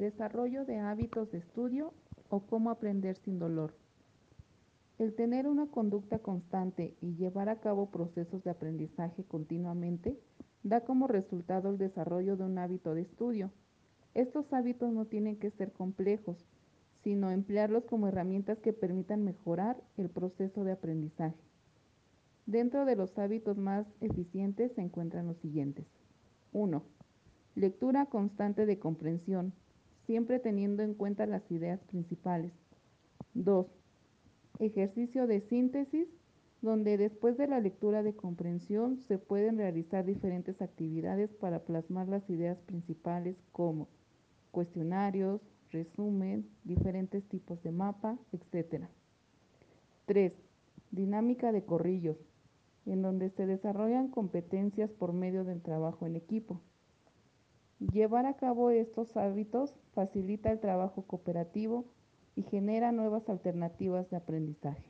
Desarrollo de hábitos de estudio o cómo aprender sin dolor. El tener una conducta constante y llevar a cabo procesos de aprendizaje continuamente da como resultado el desarrollo de un hábito de estudio. Estos hábitos no tienen que ser complejos, sino emplearlos como herramientas que permitan mejorar el proceso de aprendizaje. Dentro de los hábitos más eficientes se encuentran los siguientes. 1. Lectura constante de comprensión, siempre teniendo en cuenta las ideas principales. 2 Ejercicio de síntesis, donde después de la lectura de comprensión se pueden realizar diferentes actividades para plasmar las ideas principales como cuestionarios, resumen, diferentes tipos de mapa, etc. 3. Dinámica de corrillos, en donde se desarrollan competencias por medio del trabajo en equipo. Llevar a cabo estos hábitos facilita el trabajo cooperativo y genera nuevas alternativas de aprendizaje.